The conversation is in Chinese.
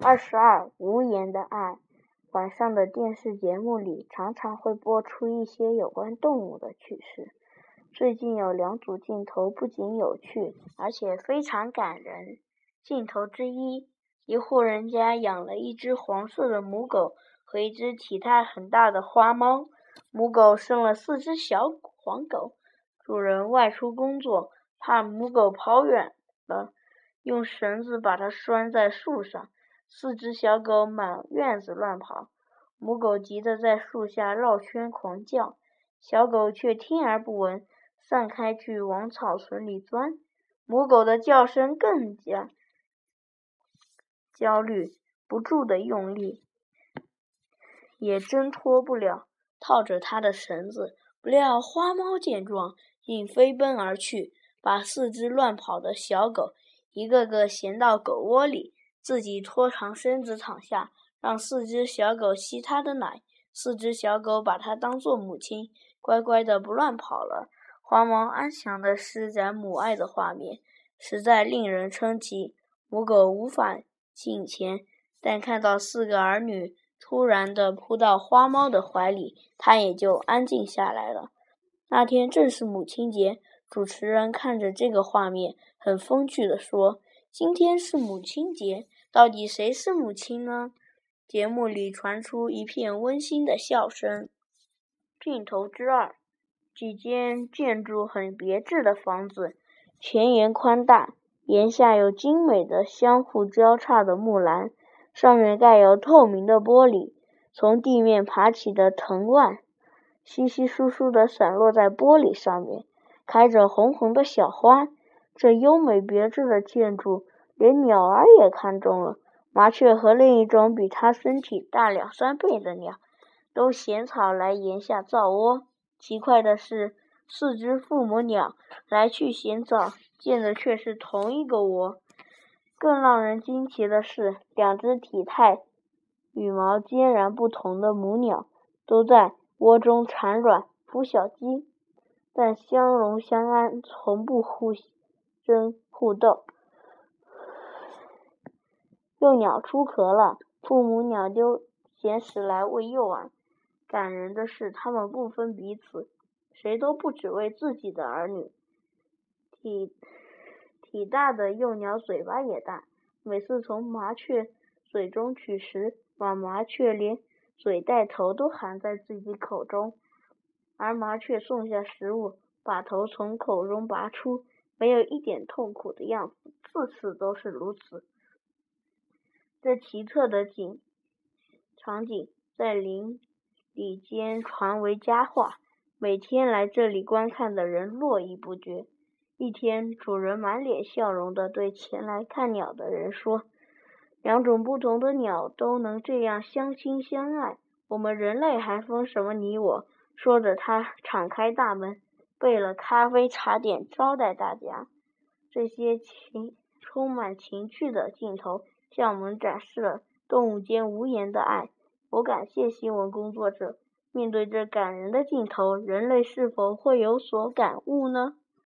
二十二，无言的爱。晚上的电视节目里常常会播出一些有关动物的趣事。最近有两组镜头不仅有趣，而且非常感人。镜头之一，一户人家养了一只黄色的母狗和一只体态很大的花猫。母狗生了四只小黄狗，主人外出工作，怕母狗跑远了，用绳子把它拴在树上。四只小狗满院子乱跑，母狗急得在树下绕圈狂叫，小狗却听而不闻，散开去往草丛里钻。母狗的叫声更加焦虑，不住的用力，也挣脱不了套着它的绳子。不料花猫见状，竟飞奔而去，把四只乱跑的小狗一个个衔到狗窝里。自己拖长身子躺下，让四只小狗吸它的奶。四只小狗把它当做母亲，乖乖的不乱跑了。花猫安详的施展母爱的画面，实在令人称奇。母狗无法近前，但看到四个儿女突然的扑到花猫的怀里，它也就安静下来了。那天正是母亲节，主持人看着这个画面，很风趣的说：“今天是母亲节。”到底谁是母亲呢？节目里传出一片温馨的笑声。镜头之二，几间建筑很别致的房子，前檐宽大，檐下有精美的相互交叉的木栏，上面盖有透明的玻璃。从地面爬起的藤蔓，稀稀疏疏地散落在玻璃上面，开着红红的小花。这优美别致的建筑。连鸟儿也看中了，麻雀和另一种比它身体大两三倍的鸟，都衔草来檐下造窝。奇怪的是，四只父母鸟来去衔草，建的却是同一个窝。更让人惊奇的是，两只体态、羽毛截然不同的母鸟，都在窝中产卵、孵小鸡，但相容相安，从不互争互斗。幼鸟出壳了，父母鸟丢衔食来喂幼儿。感人的是，它们不分彼此，谁都不只为自己的儿女。体体大的幼鸟嘴巴也大，每次从麻雀嘴中取食，把麻雀连嘴带头都含在自己口中；而麻雀送下食物，把头从口中拔出，没有一点痛苦的样子，次次都是如此。这奇特的景场景在邻里间传为佳话，每天来这里观看的人络绎不绝。一天，主人满脸笑容地对前来看鸟的人说：“两种不同的鸟都能这样相亲相爱，我们人类还分什么你我？”说着，他敞开大门，备了咖啡茶点招待大家。这些情充满情趣的镜头。向我们展示了动物间无言的爱。我感谢新闻工作者。面对这感人的镜头，人类是否会有所感悟呢？